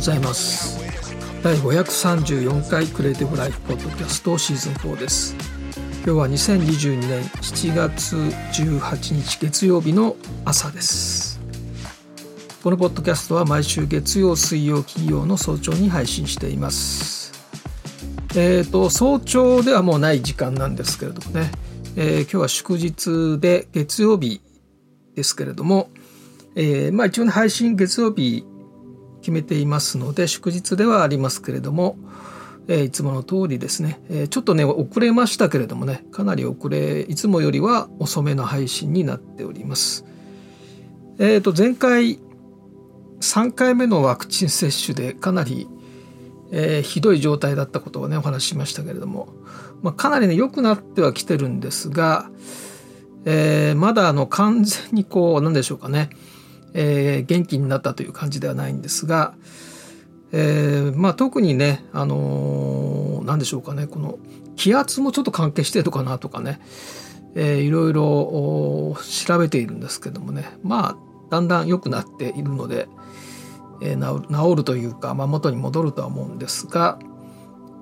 ございます。第534回クリエイティブライフポッドキャストシーズン4です。今日は2022年7月18日月曜日の朝です。このポッドキャストは毎週月曜水曜金曜の早朝に配信しています。えっ、ー、と早朝ではもうない時間なんですけれどもね、えー、今日は祝日で月曜日ですけれども、えー、まあ一応ね配信月曜日決めていますので祝日ではありますけれども、えー、いつもの通りですね、えー、ちょっとね遅れましたけれどもねかなり遅れいつもよりは遅めの配信になっております。えっ、ー、と前回3回目のワクチン接種でかなり、えー、ひどい状態だったことをねお話ししましたけれども、まあ、かなりね良くなってはきてるんですが、えー、まだあの完全にこうなんでしょうかねえー、元気になったという感じではないんですが、えー、まあ特にねあのー、何でしょうかねこの気圧もちょっと関係してるのかなとかね、えー、いろいろ調べているんですけどもねまあだんだん良くなっているので、えー、治るというか、まあ、元に戻るとは思うんですが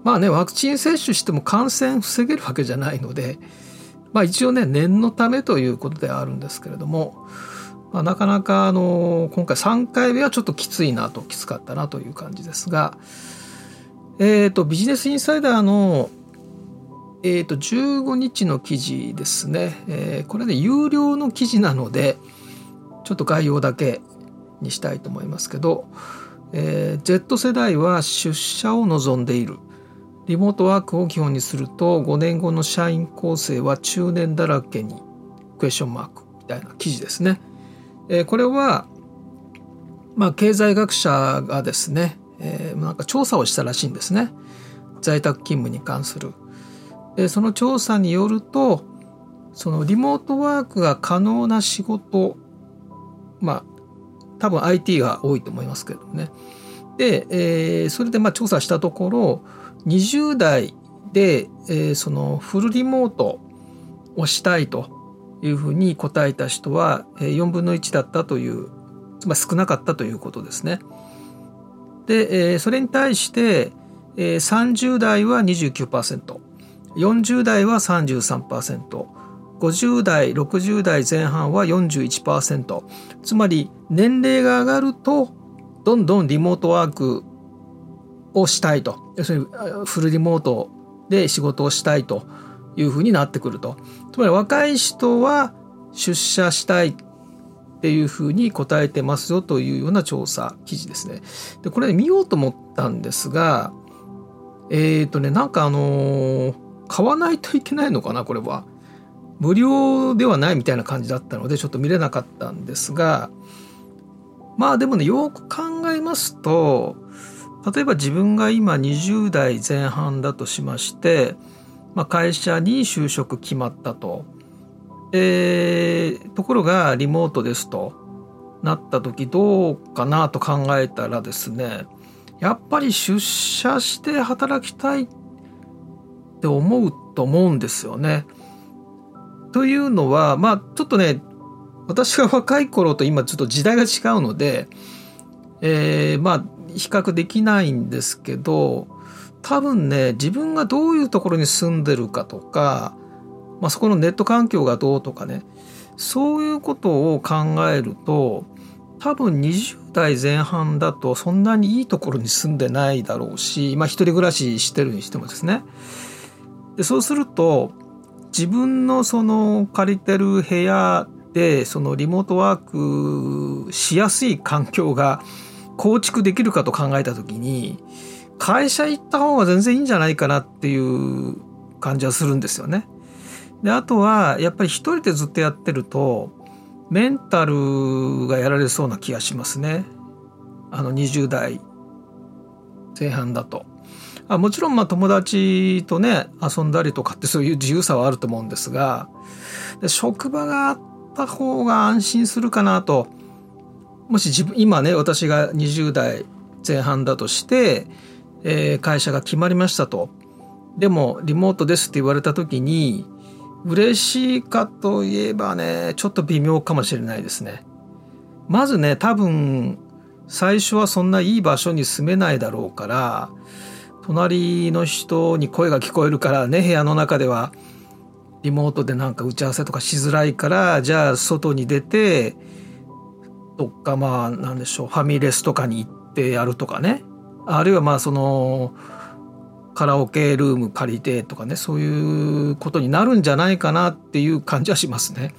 まあねワクチン接種しても感染防げるわけじゃないので、まあ、一応ね念のためということではあるんですけれどもまあ、なかなかあの今回3回目はちょっときついなときつかったなという感じですが、えーと、ビジネスインサイダーの、えーと、15日の記事ですね、えー、これね有料の記事なのでちょっと概要だけにしたいと思いますけど、えー、Z 世代は出社を望んでいるリモートワークを基本にすると5年後の社員構成は中年だらけにクエスチョンマークみたいな記事ですね。えー、これは、まあ、経済学者がですね、えー、なんか調査をしたらしいんですね在宅勤務に関する。でその調査によるとそのリモートワークが可能な仕事まあ多分 IT が多いと思いますけどね。で、えー、それでまあ調査したところ20代で、えー、そのフルリモートをしたいというふうに答えた人は4分の1だったというつまり少なかったということですね。でそれに対して30代は 29%40 代は 33%50 代60代前半は41%つまり年齢が上がるとどんどんリモートワークをしたいと。要するにフルリモートで仕事をしたいと。いうふうになってくると。つまり若い人は出社したいっていうふうに答えてますよというような調査記事ですね。でこれ、ね、見ようと思ったんですがえっ、ー、とねなんかあのー、買わないといけないのかなこれは。無料ではないみたいな感じだったのでちょっと見れなかったんですがまあでもねよく考えますと例えば自分が今20代前半だとしましてまあ、会社に就職決まったと。えー、ところがリモートですとなった時どうかなと考えたらですねやっぱり出社して働きたいって思うと思うんですよね。というのはまあちょっとね私が若い頃と今ちょっと時代が違うので、えー、まあ比較できないんですけど多分ね自分がどういうところに住んでるかとか、まあ、そこのネット環境がどうとかねそういうことを考えると多分20代前半だとそんなにいいところに住んでないだろうし、まあ、一人暮らししてるにしてもですね。でそうすると自分のその借りてる部屋でそのリモートワークしやすい環境が構築できるかと考えた時に会社行った方が全然いいんじゃないかなっていう感じはするんですよね。であとはやっぱり一人でずっとやってるとメンタルがやられそうな気がしますね。あの20代前半だと。あもちろんまあ友達とね遊んだりとかってそういう自由さはあると思うんですがで職場があった方が安心するかなともし自分今ね私が20代前半だとしてえー、会社が決まりましたと。でもリモートですって言われた時に嬉しいかといえばねちょっと微妙かもしれないですね。まずね多分最初はそんないい場所に住めないだろうから隣の人に声が聞こえるからね部屋の中ではリモートでなんか打ち合わせとかしづらいからじゃあ外に出てどっかまあなんでしょうファミレスとかに行ってやるとかねあるいはまあそのカラオケルーム借りてとかねそういうことになるんじゃないかなっていう感じはしますね。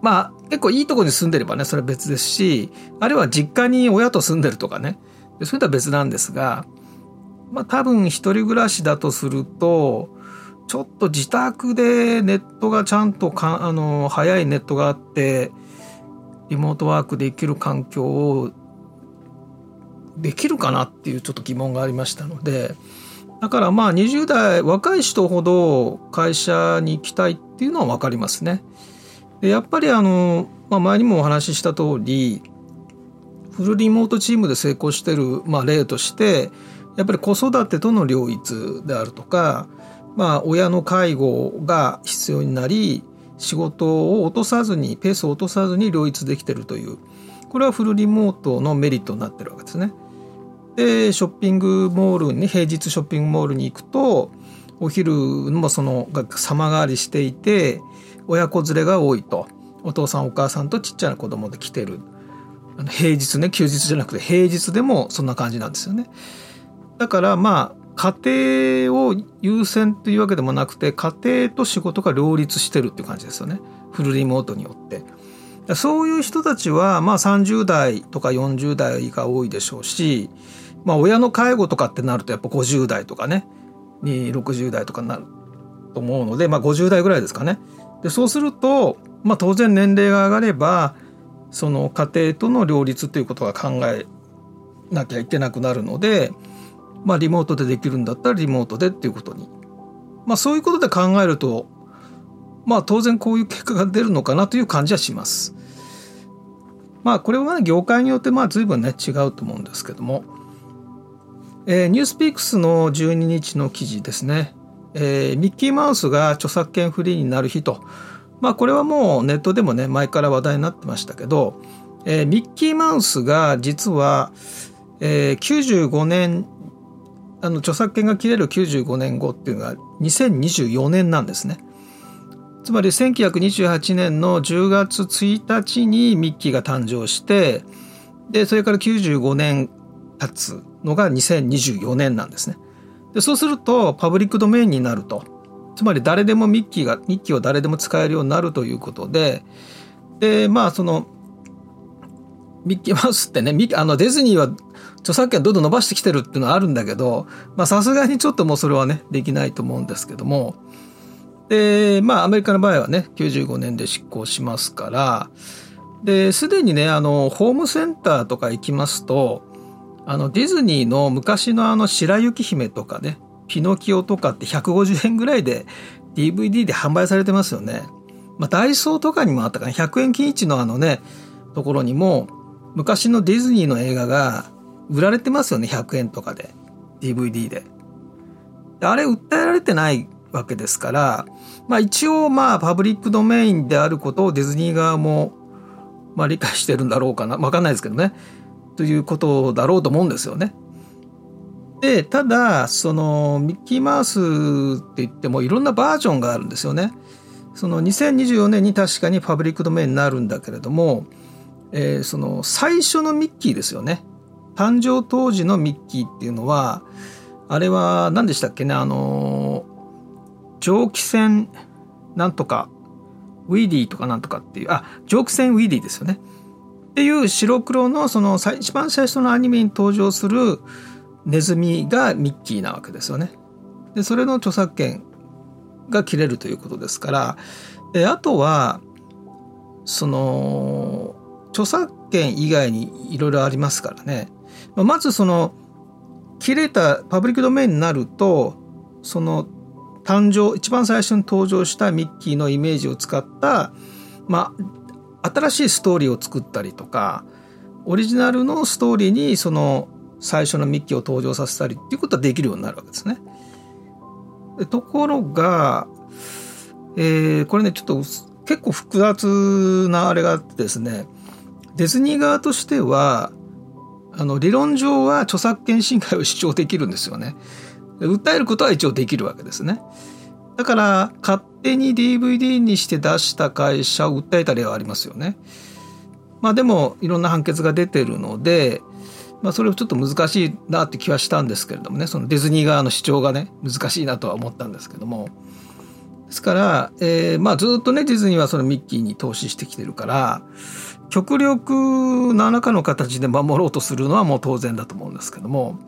まあ結構いいとこに住んでればねそれは別ですしあるいは実家に親と住んでるとかねそういうのは別なんですがまあ多分一人暮らしだとするとちょっと自宅でネットがちゃんとかあの早いネットがあってリモートワークできる環境をできるかなっていうちょっと疑問がありましたのでだからまあ20代若い人ほど会社に行きたいっていうのは分かりますね。でやっぱりあの、まあ、前にもお話しした通りフルリモートチームで成功してる、まあ、例としてやっぱり子育てとの両立であるとか、まあ、親の介護が必要になり仕事を落とさずにペースを落とさずに両立できてるというこれはフルリモートのメリットになってるわけですね。でショッピングモールに平日ショッピングモールに行くとお昼もその様変わりしていて親子連れが多いと。お父さんお母さんとちっちゃな子供で来てる。平日ね休日じゃなくて平日でもそんな感じなんですよね。だからまあ家庭を優先というわけでもなくて家庭と仕事が両立してるっていう感じですよね。フルリモートによって。そういう人たちはまあ30代とか40代が多いでしょうしまあ親の介護とかってなるとやっぱ50代とかねに60代とかになると思うのでまあ50代ぐらいですかね。でそうすると、まあ、当然年齢が上がればその家庭との両立ということが考えなきゃいけなくなるので、まあ、リモートでできるんだったらリモートでっていうことに、まあ、そういうことで考えると、まあ、当然こういう結果が出るのかなという感じはします。まあこれは業界によってまあ随分ね違うと思うんですけども、えー、ニュースピックスの12日の記事ですねえー、ミッキーマウスが著作権フリーになる日と、まあ、これはもうネットでもね前から話題になってましたけど、えー、ミッキーマウスが実は、えー、95年あの著作権が切れる95年後っていうのが2024年なんですね。つまり1928年の10月1日にミッキーが誕生してでそれから95年経つのが2024年なんですね。でそうするとパブリックドメインになると。つまり誰でもミッキーがミッキーを誰でも使えるようになるということででまあそのミッキー マウスってねあのディズニーは著作権どんどん伸ばしてきてるっていうのはあるんだけどさすがにちょっともうそれはねできないと思うんですけども。でまあアメリカの場合はね95年で執行しますから。ですでにねあのホームセンターとか行きますとあのディズニーの昔のあの白雪姫とかねピノキオとかって150円ぐらいで DVD で販売されてますよね。まあ、ダイソーとかにもあったかな。100円均一のあのねところにも昔のディズニーの映画が売られてますよね。100円とかで。DVD で。であれ訴えられてないわけですから、まあ、一応まあパブリックドメインであることをディズニー側もまあ理解してるんだろうかな。分かんないですけどね。ということだろうと思うんですよね。でただそのミッキーマウスって言ってもいろんなバージョンがあるんですよね。その2024年に確かにパブリックドメインになるんだけれども、えー、その最初のミッキーですよね。誕生当時のミッキーっていうのはあれは何でしたっけね？あの蒸気船なんとかウィディとかなんとかっていうあ蒸気船ウィディですよね。っていう白黒のその一番最初のアニメに登場するネズミがミッキーなわけですよね。でそれの著作権が切れるということですからであとはその著作権以外にいろいろありますからねまずその切れたパブリックドメインになるとその誕生一番最初に登場したミッキーのイメージを使ったまあ新しいストーリーを作ったりとかオリジナルのストーリーにその最初のミッキーを登場させたりっていうことはできるようになるわけですね。ところが、えー、これねちょっと結構複雑なあれがあってですねディズニー側としてはあの理論上は著作権侵害を主張できるんですよね。訴えることは一応できるわけですね。だから勝手に DVD にして出した会社を訴えた例はありますよね。まあでもいろんな判決が出てるので、まあ、それはちょっと難しいなって気はしたんですけれどもね。そのディズニー側の主張がね難しいなとは思ったんですけども。ですから、えー、まあずっとねディズニーはそのミッキーに投資してきてるから極力何らかの形で守ろうとするのはもう当然だと思うんですけども。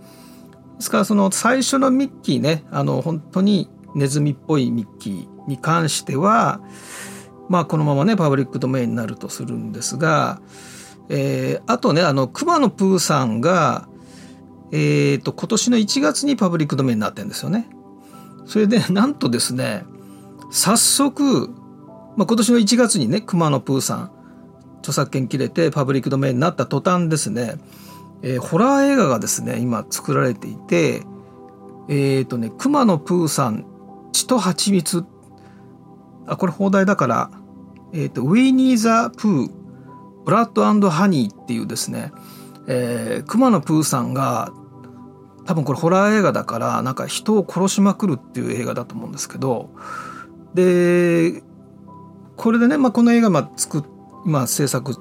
ですからその最初のミッキーねあの本当にネズミっぽいミッキーに関してはまあこのままねパブリックドメインになるとするんですが、えー、あとねあの熊野プーさんがえーと、今年の1月にパブリックドメインになってるんですよね。それでなんとですね早速、まあ、今年の1月にね熊野プーさん著作権切れてパブリックドメインになった途端ですね、えー、ホラー映画がですね今作られていてえっ、ー、とね熊野プーさん血と蜂蜜あこれ放題だから、えーと、ウィニー・ザ・プーブラッドハニーっていうですね、えー、熊野プーさんが多分これホラー映画だからなんか人を殺しまくるっていう映画だと思うんですけどでこれでね、まあ、この映画まあ作今制作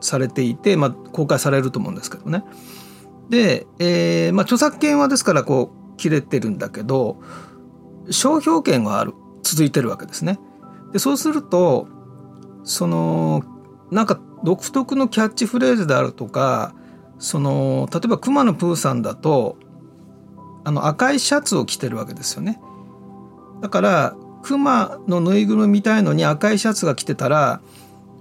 されていて、まあ、公開されると思うんですけどね。で、えーまあ、著作権はですからこう切れてるんだけど商標権はある続いてるわけですね。でそうするとそのなんか独特のキャッチフレーズであるとかその例えば熊野プーさんだとあの赤いシャツを着てるわけですよね。だから熊のぬいぐるみみたいのに赤いシャツが着てたら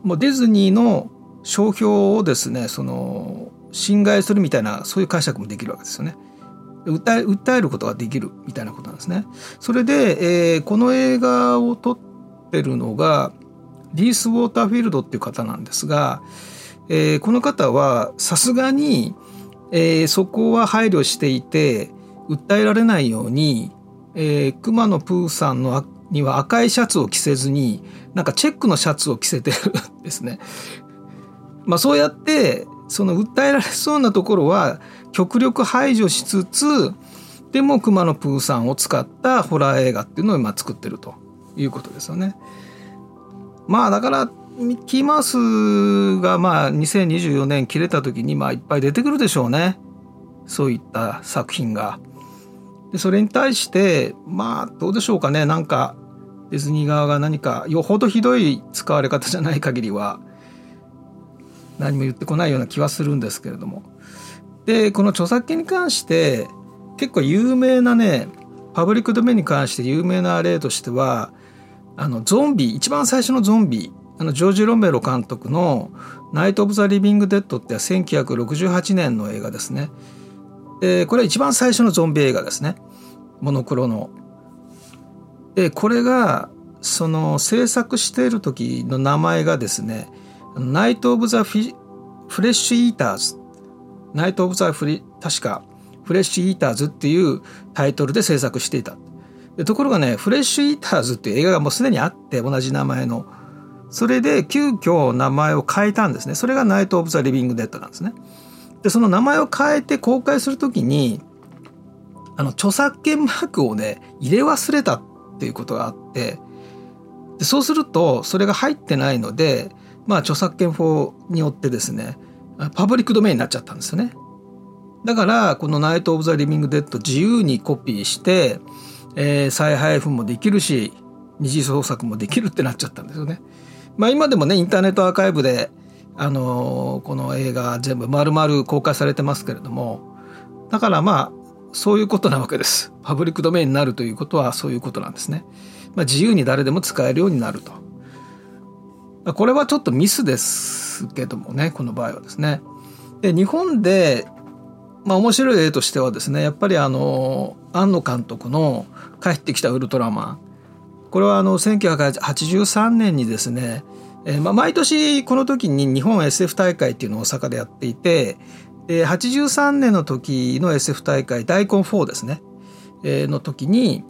もうディズニーの商標をですねその侵害するみたいなそういう解釈もできるわけですよね。訴え訴えることができるみたいなことなんですね。それで、えー、この映画を撮ってるのがリース・ウォーターフィールドっていう方なんですが、えー、この方はさすがに、えー、そこは配慮していて訴えられないように、えー、熊野プーさんのには赤いシャツを着せずになんかチェックのシャツを着せてるんですね。まあ、そうやってその訴えられそうなところは極力排除しつつでも熊野プーさんを使ったホラー映画っていうのを今作ってるということですよね。まあだからミッキーマウスがまあ2024年切れた時にまあいっぱい出てくるでしょうねそういった作品が。でそれに対してまあどうでしょうかねなんかディズニー側が何かよほどひどい使われ方じゃない限りは何も言ってこないような気はするんですけれどもでこの著作権に関して結構有名なねパブリックドメインに関して有名な例としてはあのゾンビ一番最初のゾンビあのジョージ・ロメロ監督の「ナイト・オブ・ザ・リビング・デッド」って1968年の映画ですね。でこれは一番最初のゾンビ映画ですねモノクロの。でこれがその制作している時の名前がですね「ナイト・オブ・ザ・フレッシュ・イーターズ」ナイト・オブ・ザ・フリ確かフレッシュ・イーターズっていうタイトルで制作していた。でところがねフレッシュ・イーターズっていう映画がもうすでにあって同じ名前の。それで急遽名前を変えたんですね。それがナイト・オブ・ザ・リビング・デッドなんですね。でその名前を変えて公開するときにあの著作権マークをね入れ忘れたっていうことがあって。でそうするとそれが入ってないのでまあ著作権法によってですねパブリックドメインになっちゃったんですよね。だからこの「ナイト・オブ・ザ・リビング・デッド」自由にコピーして、えー、再配布もできるし二次創作もできるってなっちゃったんですよね。まあ、今でもねインターネットアーカイブで、あのー、この映画全部丸々公開されてますけれどもだからまあそういうことなわけです。パブリックドメインになるということはそういうことなんですね。まあ、自由に誰でも使えるようになると。これはちょっとミスですけどもねこの場合はですね。で日本で、まあ、面白い例としてはですねやっぱりあの庵野監督の「帰ってきたウルトラマン」これはあの1983年にですね、えーまあ、毎年この時に日本 SF 大会っていうのを大阪でやっていてで83年の時の SF 大会大根4ですね、えー、の時に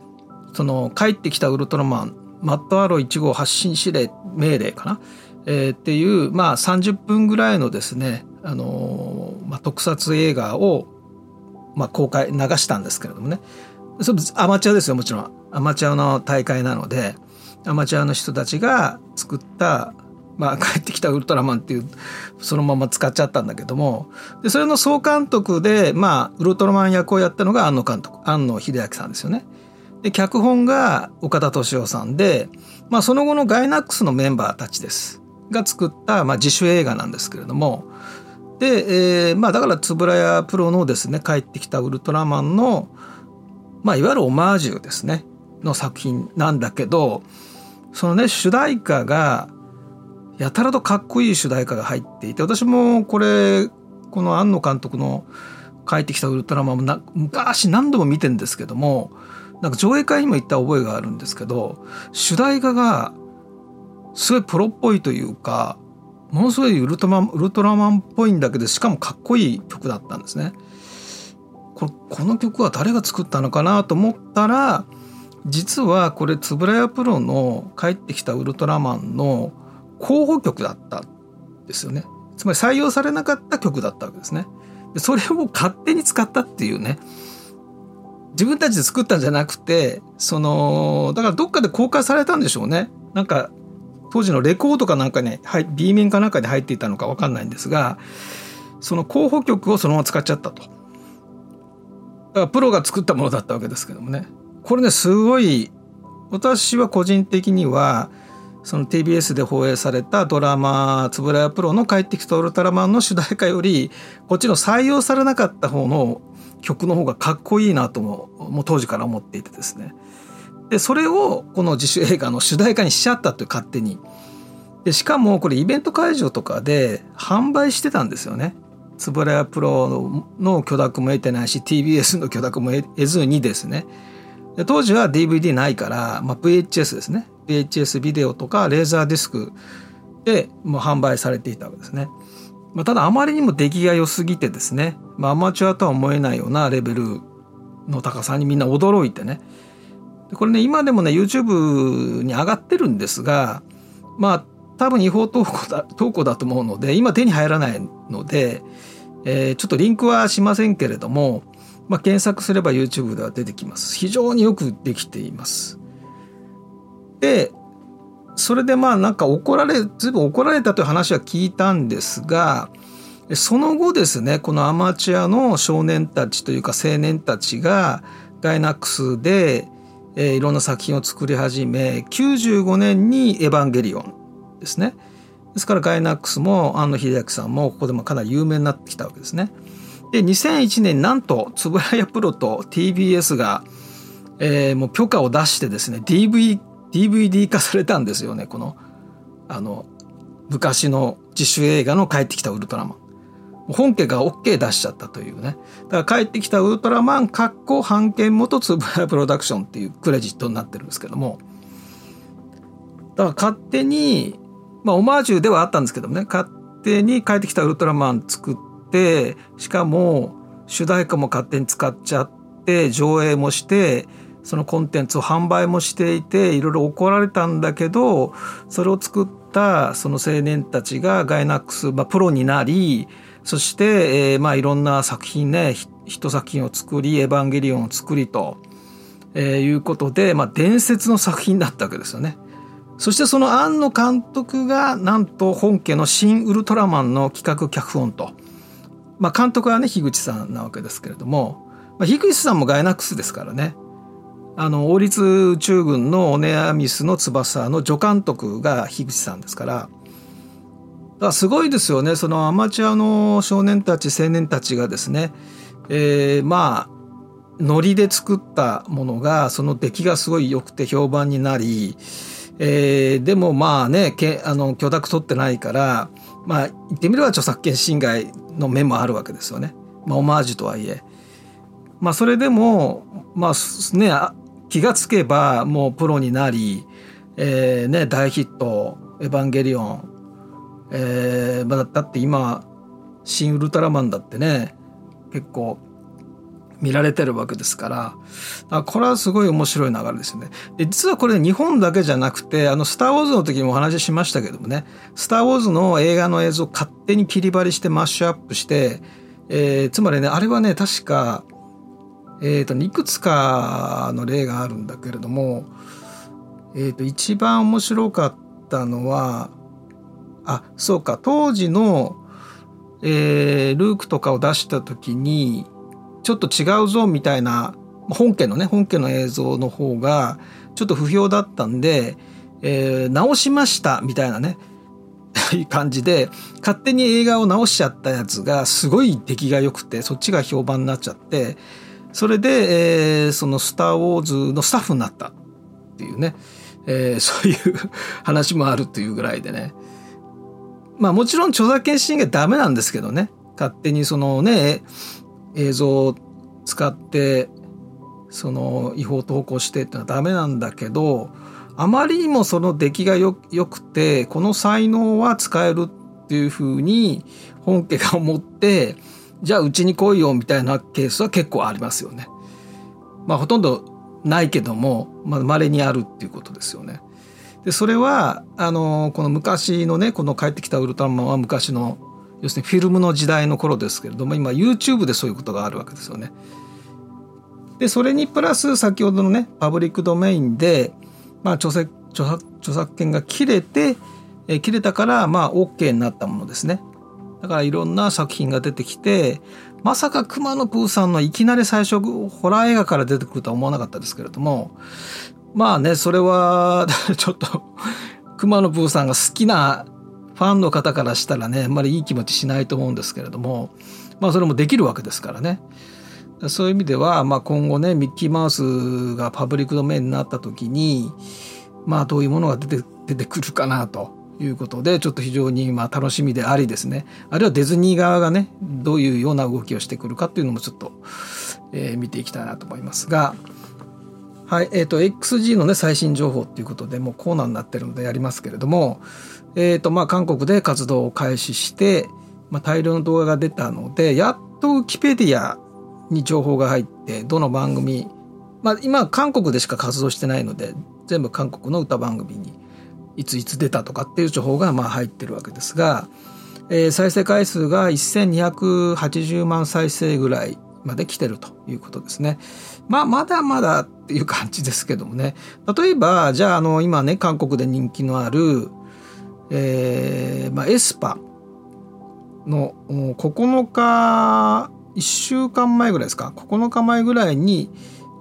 その帰ってきたウルトラマンマットアロー1号発進指令命令かな、えー、っていう、まあ、30分ぐらいのですね、あのー、まあ、特撮映画を、まあ、公開流したんですけれどもね。それアマチュアですよもちろん。アマチュアの大会なのでアマチュアの人たちが作ったまあ、帰ってきたウルトラマンっていうそのまま使っちゃったんだけども。でそれの総監督で、まあ、ウルトラマン役をやったのが庵野監督庵野秀明さんですよね。で脚本が岡田敏夫さんで、まあ、その後のガイナックスのメンバーたちです。が作った、まあ、自主映画なんですけれども。で、えーまあ、だから円谷プロのですね帰ってきたウルトラマンの、まあ、いわゆるオマージュですね。の作品なんだけどそのね主題歌がやたらとかっこいい主題歌が入っていて私もこれこの庵野監督の「帰ってきたウルトラマン」も昔何度も見てんですけどもなんか上映会にも行った覚えがあるんですけど主題歌がすごいプロっぽいというかものすごいウルトラマンウルトラマンっぽいんだけどしかもかっこいい曲だったんですね。ここの曲は誰が作ったのかなと思ったら実はこれ円谷プロの「帰ってきたウルトラマン」の候補曲だったんですよね。つまり採用されなかった曲だったわけですね。それを勝手に使ったっていうね。自分たちで作ったんじゃなくてそのだからどっかで公開されたんでしょうね。なんか当時のレコードかなんかに、はい、B 面かなんかで入っていたのか分かんないんですがその候補曲をそのまま使っちゃったと。だからプロが作ったものだったわけですけどもね。これねすごい私は個人的にはその TBS で放映されたドラマ「円谷プロの帰ってきたウルトラマン」の主題歌よりこっちの採用されなかった方の曲の方がかっこいいなとももう当時から思っていてですね。でそれをこの自主映画の主題歌にしちゃったという勝手に。でしかもこれイベント会場とかで販売してたんですよね。円谷プロの許諾も得てないし TBS の許諾も得ずにですね。で当時は DVD ないから、まあ、VHS ですね。VHS ビデオとかレーザーディスクでもう販売されていたわけですね。まあ、ただあまりにも出来が良すぎてですね、まあ、アマチュアとは思えないようなレベルの高さにみんな驚いてね。これね今でもね YouTube に上がってるんですがまあ多分違法投稿だ投稿だと思うので今手に入らないので、えー、ちょっとリンクはしませんけれども、まあ、検索すれば YouTube では出てきます。非常によくできています。でそれでまあなんか怒られずいぶん怒られたという話は聞いたんですがその後ですねこのアマチュアの少年たちというか青年たちがガイナックスで、え、いろんな作品を作り始め95年に「エヴァンゲリオン」ですね。ですからガイナックスも庵野秀明さんもここでもかなり有名になってきたわけですね。で2001年なんと円谷プロと TBS が、えー、もう許可を出してですね DV DVD 化されたんですよねこのあの昔の自主映画の「帰ってきたウルトラマン」本家が OK 出しちゃったというね。だから帰ってきたウルトラマンかっこ版権元つぶやプロダクションっていうクレジットになってるんですけども。だから勝手にまあオマージュではあったんですけどもね勝手に帰ってきたウルトラマン作ってしかも主題歌も勝手に使っちゃって上映もしてそのコンテンツを販売もしていていろいろ怒られたんだけどそれを作ったその青年たちがガイナックス、まあ、プロになりそして、えー、まあいろんな作品ね一作品を作り「エヴァンゲリオン」を作りと、えー、いうことで、まあ、伝説の作品だったわけですよね。そしてその庵野監督がなんと本家の「新ウルトラマン」の企画脚本と、まあ、監督はね樋口さんなわけですけれども、まあ、樋口さんもガイナックスですからねあの王立宇宙軍のオネアミスの翼の助監督が樋口さんですから。だからすごいですよね。そのアマチュアの少年たち青年たちがですね、えー、まあノリで作ったものがその出来がすごい良くて評判になり、えー、でもまあねけあの許諾取ってないからまあ言ってみれば著作権侵害の面もあるわけですよね、まあ、オマージュとはいえ。まあそれでもまあね気がつけばもうプロになり、えーね、大ヒット「エヴァンゲリオン」えーまあ、だって今「新ウルトラマン」だってね結構見られてるわけですからこれはすごい面白い流れですよね。で実はこれ日本だけじゃなくてあの「スター・ウォーズ」の時にもお話ししましたけどもね「スター・ウォーズ」の映画の映像を勝手に切り張りしてマッシュアップして、えー、つまりねあれはね確か、えーと、いくつかの例があるんだけれども、えーと一番面白かったのはあそうか当時の、えー、ルークとかを出した時にちょっと違うぞみたいな本家のね本家の映像の方がちょっと不評だったんで、えー、直しましたみたいなね 感じで勝手に映画を直しちゃったやつがすごい出来が良くてそっちが評判になっちゃってそれで、えー、その「スター・ウォーズ」のスタッフになったっていうね、えー、そういう話もあるというぐらいでね。まあもちろん著作権侵害ダメなんですけどね。勝手にそのね映像を使ってその違法投稿してってのはダメなんだけどあまりにもその出来がよくてこの才能は使えるっていうふうに本家が思ってじゃあうちに来いよみたいなケースは結構ありますよね。まあほとんどないけどもま稀にあるっていうことですよね。でそれはあのこの昔のねこの帰ってきたウルトラマンは昔の要するにフィルムの時代の頃ですけれども今 YouTube でそういうことがあるわけですよね。でそれにプラス先ほどのねパブリックドメインで、まあ、著作著作著作権が切れて、え切れたからまあ OK になったものですね。だからいろんな作品が出てきてまさか熊野プーさんのいきなり最初ホラー映画から出てくるとは思わなかったですけれどもまあねそれは ちょっと熊野プーさんが好きなファンの方からしたらねあんまりいい気持ちしないと思うんですけれどもまあそれもできるわけですからね。そういう意味では、まあ、今後ねミッキーマウスがパブリックドメインになった時にまあどういうものが出て出てくるかなということでちょっと非常にまあ楽しみでありですねあるいはディズニー側がねどういうような動きをしてくるかっていうのもちょっと、えー、見ていきたいなと思いますが。はいえーと、XG の、ね、最新情報っていうことでもうコーナーになってるのでやりますけれども、えーとまあ、韓国で活動を開始して、まあ、大量の動画が出たのでやっとウキペディアに情報が入ってどの番組、まあ、今韓国でしか活動してないので全部韓国の歌番組にいついつ出たとかっていう情報がまあ入ってるわけですが、えー、再生回数が1280万再生ぐらいまで来てるということですね。まあまだまだっていう感じですけどもね例えばじゃああの今ね韓国で人気のあるえーまあ、エスパの9日1週間前ぐらいですか？9日前ぐらいに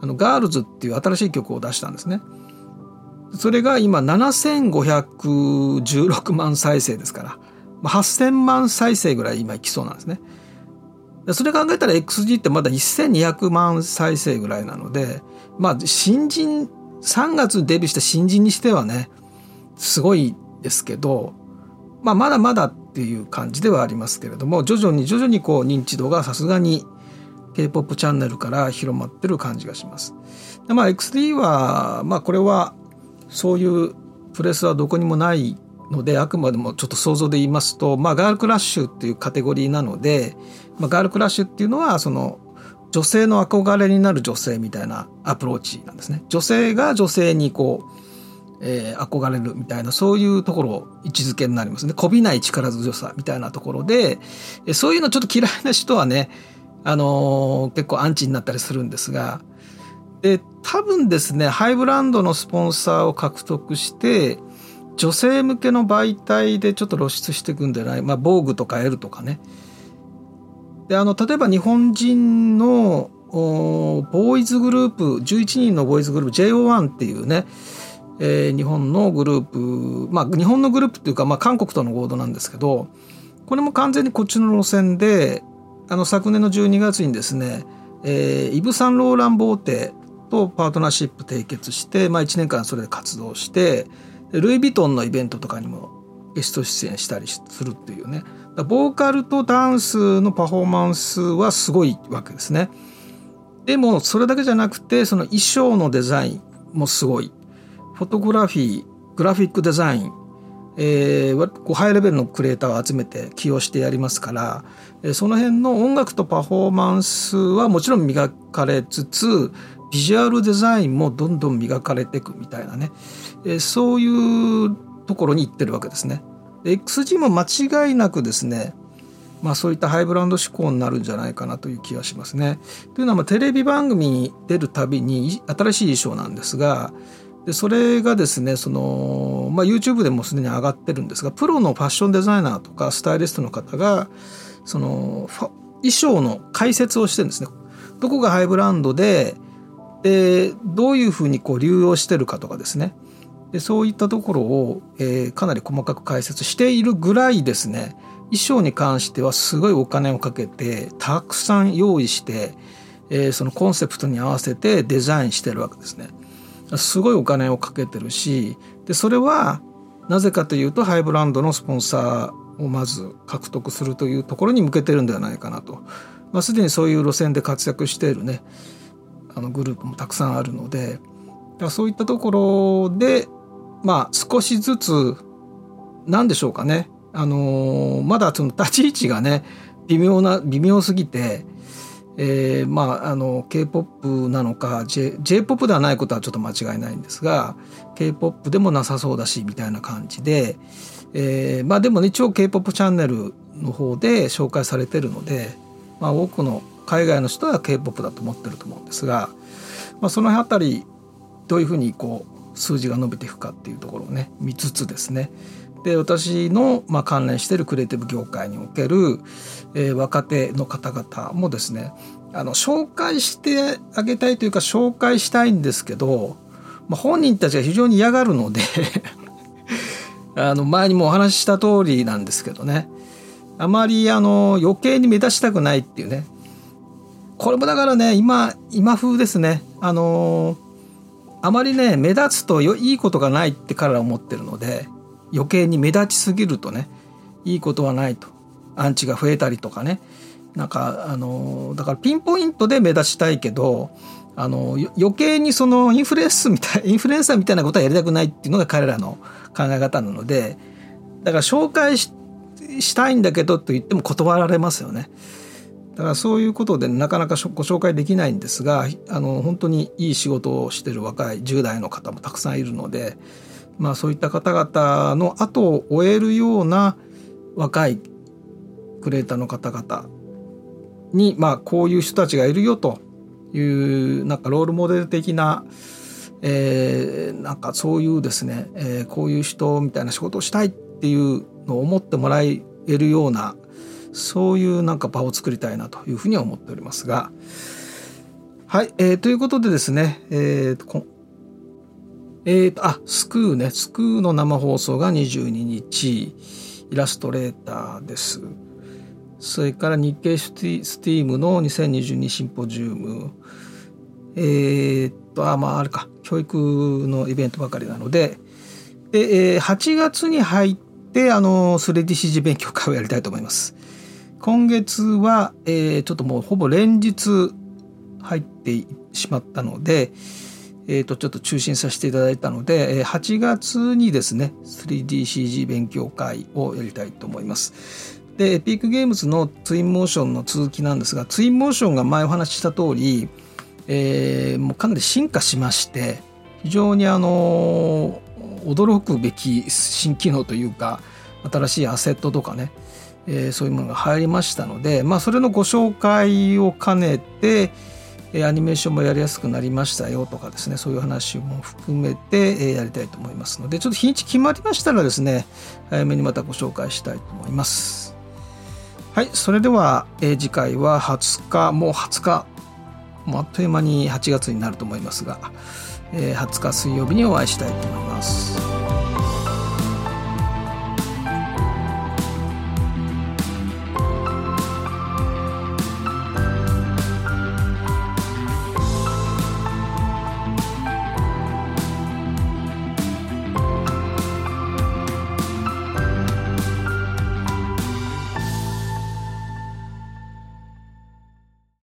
あのガールズっていう新しい曲を出したんですね。それが今7516万再生ですから、8000万再生ぐらい今いきそうなんですね。それ考えたら XG ってまだ1200万再生ぐらいなのでまあ新人3月デビューした新人にしてはねすごいですけど、まあ、まだまだっていう感じではありますけれども徐々に徐々にこう認知度がさすがに K-POP チャンネルから広まってる感じがします。まあ XD はまあこれはそういうプレスはどこにもないのであくまでもちょっと想像で言いますと、まあ、ガールクラッシュっていうカテゴリーなので、まあ、ガールクラッシュっていうのはその女性の憧れになる女性みたいなアプローチなんですね。女性が女性にこうえー、憧れるみたいなそういうところ位置づけになりますねこびない力強さみたいなところでそういうのちょっと嫌いな人はね、あのー、結構アンチになったりするんですがで多分ですねハイブランドのスポンサーを獲得して女性向けの媒体でちょっと露出していくんじゃないまあ防具とか L とかね。であの例えば日本人のボーイズグループ11人のボーイズグループ JO1 っていうねえー、日本のグループまあ日本のグループっていうか、まあ、韓国との合同なんですけどこれも完全にこっちの路線であの昨年の12月にですね、えー、イブ・サンローラン・ボーテとパートナーシップ締結して、まあ、1年間それで活動してルイ・ヴィトンのイベントとかにもゲスト出演したりするっていうねボーカルとダンスのパフォーマンスはすごいわけですね。でもそれだけじゃなくてその衣装のデザインもすごいフォトグラフィーグラフィックデザイン、えー、ハイレベルのクリエイターを集めて起用してやりますから、えー、その辺の音楽とパフォーマンスはもちろん磨かれつつビジュアルデザインもどんどん磨かれていくみたいなね、えー、そういうところに行ってるわけですね。XG も間違いなくですねまあ、そういったハイブランド志向になるんじゃないかなという気がしますね。というのはまあテレビ番組に出るたびに新しい衣装なんですがでそれがですねその、まあ、YouTube でもすでに上がってるんですがプロのファッションデザイナーとかスタイリストの方がその衣装の解説をしてるんですね。どこがハイブランドででどういうふうにこう流用してるかとかですねでそういったところを、えー、かなり細かく解説しているぐらいですね衣装に関してはすごいお金をかけてたくさん用意して、えー、そのコンセプトに合わせてデザインしてるわけですね。すごいお金をかけてるしでそれはなぜかというとハイブランドのスポンサーをまず獲得するというところに向けてるんではないかなと。まあ、すでにそういう路線で活躍しているねあのグループもたくさんあるのでだそういったところでまあ少しずつ何でしょうかね。あの、まだその立ち位置がね微妙な微妙すぎて、えー、まああの K-POP なのか J p o p ではないことはちょっと間違いないんですが K-POP でもなさそうだしみたいな感じで、えー、まあでも、ね、一応 K-POP チャンネルの方で紹介されてるので、まあ、多くの海外の人は K-POP だと思ってると思うんですが、まあ、その辺りどういうふうにこう数字が伸びていくかっていうところをね見つつですね。で私の、まあ、関連しているクリエイティブ業界における、えー、若手の方々もですねあの紹介してあげたいというか紹介したいんですけど、まあ、本人たちが非常に嫌がるので あの前にもお話しした通りなんですけどね。あまりあの余計に目立ちたくないっていうねこれもだからね今今風ですね。あのあまりね目立つといいことがないって彼らは思ってるので余計に目立ちすぎるとねいいことはないと。アンチが増えたりとかね。なんかあのだからピンポイントで目立ちたいけどあの余計にそのインフルエンスみたい インフルエンサーみたいなことはやりたくないっていうのが彼らの考え方なのでだから紹介したいんだけどと言っても断られますよね。だからそういうことでなかなかご紹介できないんですがあの本当にいい仕事をしてる若い10代の方もたくさんいるのでまあ、そういった方々の後を終えるような若いクリエイターの方々に、まあ、こういう人たちがいるよというなんかロールモデル的な、えー、なんかそういうですね、えー、こういう人みたいな仕事をしたいっていうのを思ってもらえるようなそういうなんか場を作りたいなというふうには思っておりますが。はい、えー、ということでですね、えー、えーと、あ、スクーね。スクーの生放送が22日、イラストレーターです。それから日経スティームの2022シンポジウム。えー、っと、あ、まあ、あれか、教育のイベントばかりなので、で、えー、8月に入って、あの、3DCG 勉強会をやりたいと思います。今月は、えー、ちょっともうほぼ連日入ってしまったので、えー、とちょっと中心させていただいたので8月にですね 3DCG 勉強会をやりたいと思います。でエピークゲームズのツインモーションの続きなんですがツインモーションが前お話しした通り、えー、もうかなり進化しまして非常にあの驚くべき新機能というか新しいアセットとかね、えー、そういうものが入りましたので、まあ、それのご紹介を兼ねて、えアニメーションもやりやすくなりましたよとかですねそういう話も含めてえやりたいと思いますのでちょっと日にち決まりましたらですね早めにまたご紹介したいと思いますはいそれでは、え次回は20日もう20日もうあっという間に8月になると思いますが、え20日水曜日にお会いしたいと思います。